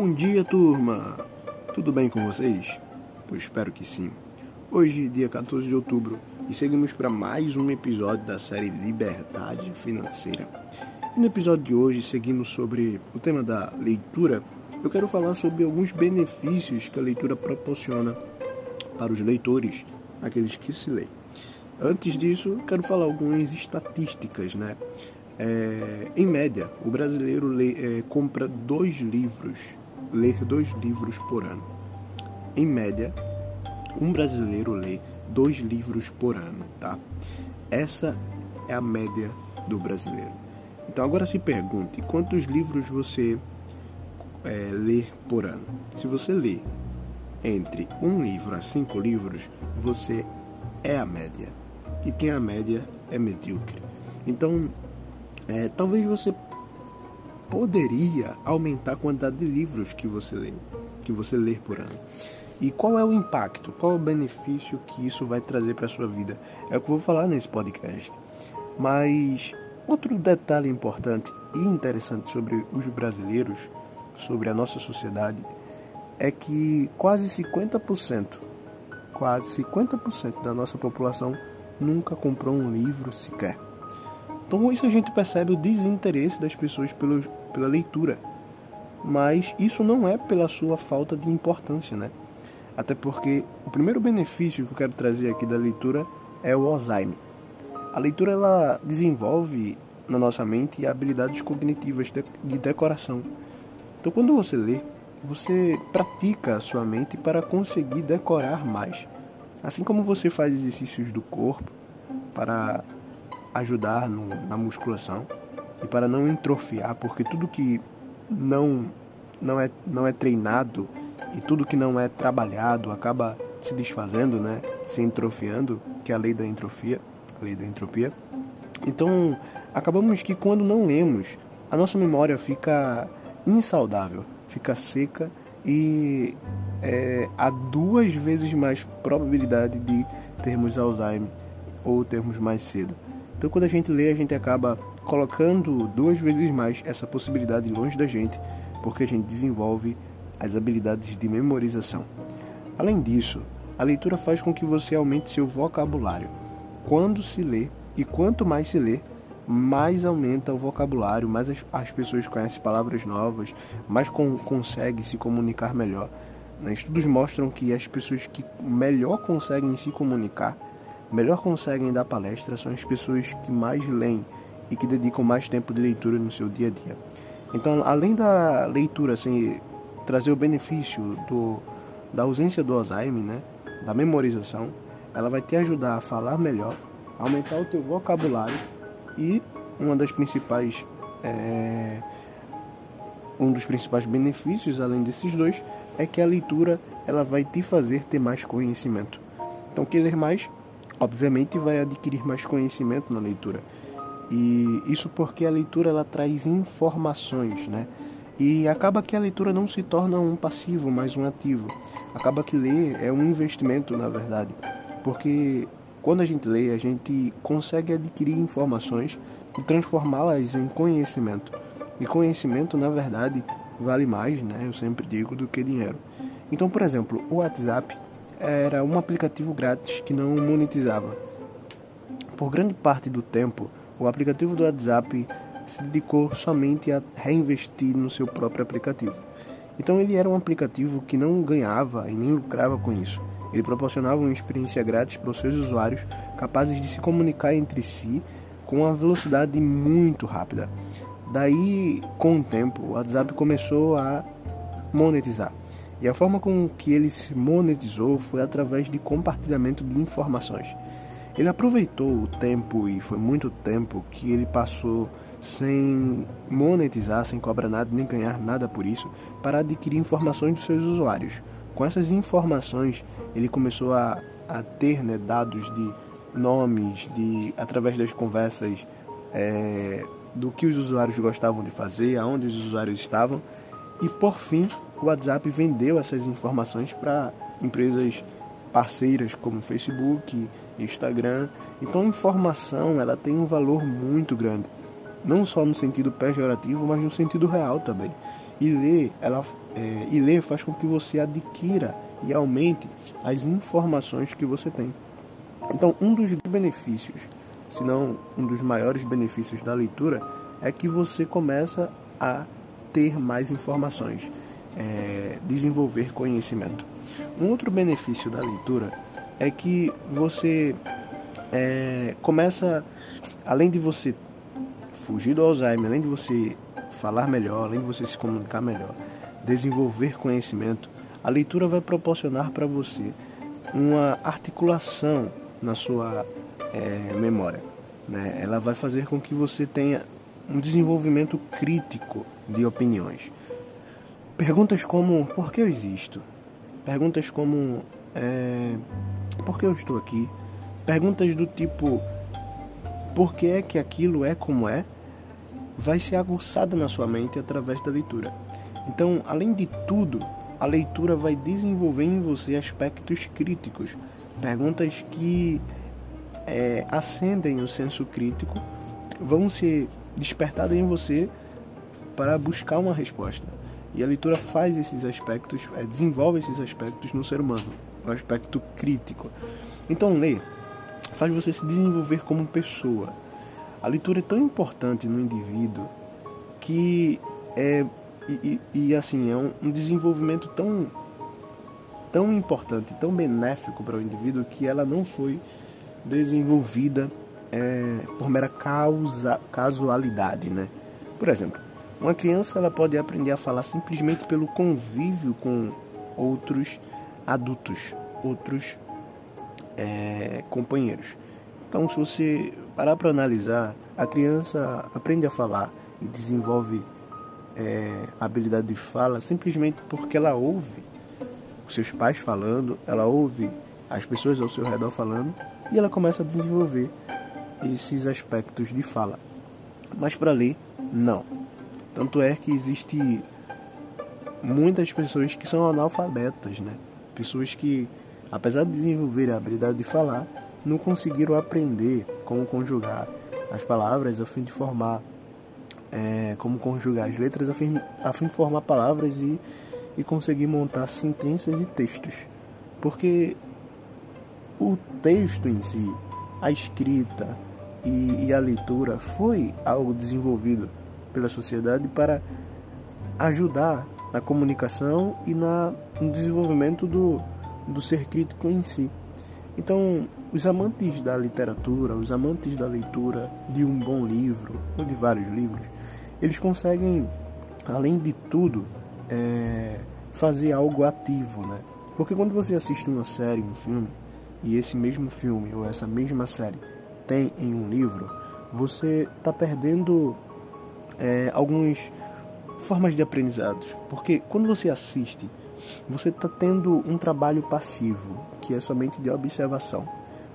Bom dia, turma! Tudo bem com vocês? Eu espero que sim. Hoje, dia 14 de outubro, e seguimos para mais um episódio da série Liberdade Financeira. E no episódio de hoje, seguimos sobre o tema da leitura. Eu quero falar sobre alguns benefícios que a leitura proporciona para os leitores, aqueles que se leem. Antes disso, quero falar algumas estatísticas, né? É, em média, o brasileiro lê, é, compra dois livros, lê dois livros por ano. Em média, um brasileiro lê dois livros por ano, tá? Essa é a média do brasileiro. Então agora se pergunte quantos livros você é, lê por ano. Se você lê entre um livro a cinco livros, você é a média. E quem é a média é medíocre. Então é, talvez você poderia aumentar a quantidade de livros que você lê, que você lê por ano. E qual é o impacto, qual é o benefício que isso vai trazer para a sua vida? É o que eu vou falar nesse podcast. Mas outro detalhe importante e interessante sobre os brasileiros, sobre a nossa sociedade, é que quase 50%, quase 50% da nossa população nunca comprou um livro sequer. Então com isso a gente percebe o desinteresse das pessoas pelo, pela leitura. Mas isso não é pela sua falta de importância, né? Até porque o primeiro benefício que eu quero trazer aqui da leitura é o Alzheimer. A leitura ela desenvolve na nossa mente habilidades cognitivas de decoração. Então quando você lê, você pratica a sua mente para conseguir decorar mais. Assim como você faz exercícios do corpo para ajudar no, na musculação e para não entrofiar, porque tudo que não não é não é treinado e tudo que não é trabalhado acaba se desfazendo, né, se entrofiando, que é a lei da entrofia, a lei da entropia. Então, acabamos que quando não lemos, a nossa memória fica insaudável, fica seca e é, há duas vezes mais probabilidade de termos Alzheimer ou termos mais cedo. Então, quando a gente lê, a gente acaba colocando duas vezes mais essa possibilidade longe da gente, porque a gente desenvolve as habilidades de memorização. Além disso, a leitura faz com que você aumente seu vocabulário. Quando se lê e quanto mais se lê, mais aumenta o vocabulário, mais as, as pessoas conhecem palavras novas, mais com, conseguem se comunicar melhor. Né? Estudos mostram que as pessoas que melhor conseguem se comunicar melhor conseguem dar palestra são as pessoas que mais leem e que dedicam mais tempo de leitura no seu dia a dia. Então, além da leitura assim, trazer o benefício do, da ausência do Alzheimer, né, da memorização, ela vai te ajudar a falar melhor, aumentar o teu vocabulário e uma das principais é, um dos principais benefícios além desses dois é que a leitura ela vai te fazer ter mais conhecimento. Então, quer ler mais obviamente vai adquirir mais conhecimento na leitura. E isso porque a leitura ela traz informações, né? E acaba que a leitura não se torna um passivo, mas um ativo. Acaba que ler é um investimento, na verdade. Porque quando a gente lê, a gente consegue adquirir informações e transformá-las em conhecimento. E conhecimento, na verdade, vale mais, né? Eu sempre digo, do que dinheiro. Então, por exemplo, o WhatsApp era um aplicativo grátis que não monetizava. Por grande parte do tempo, o aplicativo do WhatsApp se dedicou somente a reinvestir no seu próprio aplicativo. Então ele era um aplicativo que não ganhava e nem lucrava com isso. Ele proporcionava uma experiência grátis para os seus usuários capazes de se comunicar entre si com uma velocidade muito rápida. Daí, com o tempo, o WhatsApp começou a monetizar. E a forma com que ele se monetizou foi através de compartilhamento de informações. Ele aproveitou o tempo, e foi muito tempo, que ele passou sem monetizar, sem cobrar nada, nem ganhar nada por isso, para adquirir informações dos seus usuários. Com essas informações, ele começou a, a ter né, dados de nomes, de através das conversas, é, do que os usuários gostavam de fazer, aonde os usuários estavam, e por fim o WhatsApp vendeu essas informações para empresas parceiras como Facebook, Instagram. Então a informação ela tem um valor muito grande, não só no sentido pejorativo, mas no sentido real também. E ler, ela, é, e ler faz com que você adquira e aumente as informações que você tem. Então, um dos benefícios, se não um dos maiores benefícios da leitura, é que você começa a ter mais informações, é, desenvolver conhecimento. Um outro benefício da leitura é que você é, começa, além de você fugir do Alzheimer, além de você falar melhor, além de você se comunicar melhor, desenvolver conhecimento, a leitura vai proporcionar para você uma articulação na sua é, memória. Né? Ela vai fazer com que você tenha um desenvolvimento crítico de opiniões. Perguntas como por que eu existo? Perguntas como é, por que eu estou aqui? Perguntas do tipo por que é que aquilo é como é? Vai ser aguçada na sua mente através da leitura. Então, além de tudo, a leitura vai desenvolver em você aspectos críticos, perguntas que é, acendem o senso crítico, vão ser despertadas em você para buscar uma resposta. E a leitura faz esses aspectos, é, desenvolve esses aspectos no ser humano, o aspecto crítico. Então, ler faz você se desenvolver como pessoa. A leitura é tão importante no indivíduo que é e, e, e assim, é um, um, desenvolvimento tão, tão importante, tão benéfico para o indivíduo que ela não foi desenvolvida é, por mera causa, casualidade, né? Por exemplo, uma criança ela pode aprender a falar simplesmente pelo convívio com outros adultos, outros é, companheiros. Então, se você parar para analisar, a criança aprende a falar e desenvolve é, habilidade de fala simplesmente porque ela ouve os seus pais falando, ela ouve as pessoas ao seu redor falando e ela começa a desenvolver esses aspectos de fala. Mas para ler, não. Tanto é que existe muitas pessoas que são analfabetas, né? Pessoas que, apesar de desenvolver a habilidade de falar, não conseguiram aprender como conjugar as palavras a fim de formar é, como conjugar as letras a fim, a fim de formar palavras e, e conseguir montar sentenças e textos. Porque o texto em si, a escrita e, e a leitura foi algo desenvolvido pela sociedade para ajudar na comunicação e na, no desenvolvimento do, do ser crítico em si. Então, os amantes da literatura, os amantes da leitura de um bom livro ou de vários livros, eles conseguem, além de tudo, é, fazer algo ativo, né? Porque quando você assiste uma série, um filme, e esse mesmo filme ou essa mesma série tem em um livro, você está perdendo é, algumas formas de aprendizado. Porque quando você assiste, você está tendo um trabalho passivo, que é somente de observação.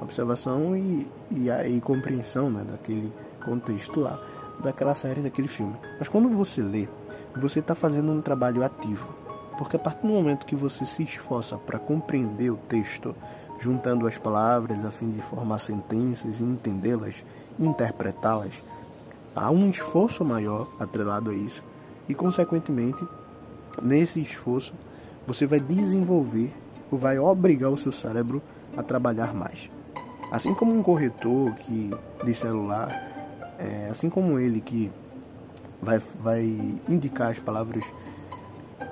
Observação e, e, a, e compreensão né, daquele contexto lá daquela série, daquele filme. Mas quando você lê, você está fazendo um trabalho ativo. Porque a partir do momento que você se esforça para compreender o texto, juntando as palavras a fim de formar sentenças e entendê-las, interpretá-las, há um esforço maior atrelado a isso. E, consequentemente, nesse esforço, você vai desenvolver ou vai obrigar o seu cérebro a trabalhar mais. Assim como um corretor que de celular é, assim como ele que vai, vai indicar as palavras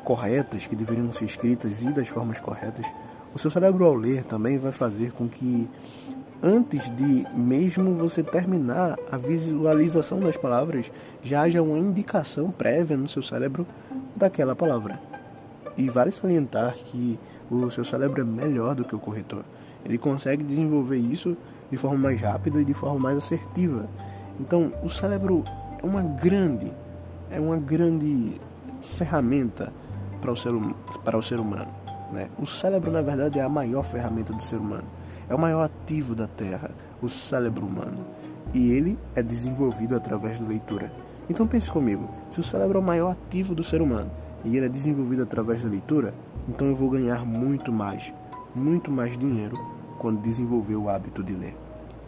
corretas que deveriam ser escritas e das formas corretas, o seu cérebro ao ler também vai fazer com que antes de mesmo você terminar a visualização das palavras, já haja uma indicação prévia no seu cérebro daquela palavra. E vale salientar que o seu cérebro é melhor do que o corretor. Ele consegue desenvolver isso de forma mais rápida e de forma mais assertiva. Então, o cérebro é uma grande, é uma grande ferramenta para o ser, hum, para o ser humano. Né? O cérebro, na verdade, é a maior ferramenta do ser humano. É o maior ativo da Terra, o cérebro humano. E ele é desenvolvido através da leitura. Então pense comigo, se o cérebro é o maior ativo do ser humano e ele é desenvolvido através da leitura, então eu vou ganhar muito mais, muito mais dinheiro quando desenvolver o hábito de ler.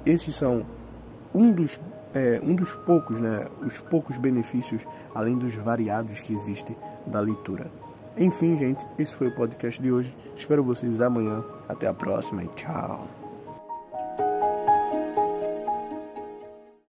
Esses são um dos é, um dos poucos, né, os poucos benefícios, além dos variados que existem da leitura. Enfim, gente, esse foi o podcast de hoje. Espero vocês amanhã. Até a próxima e tchau.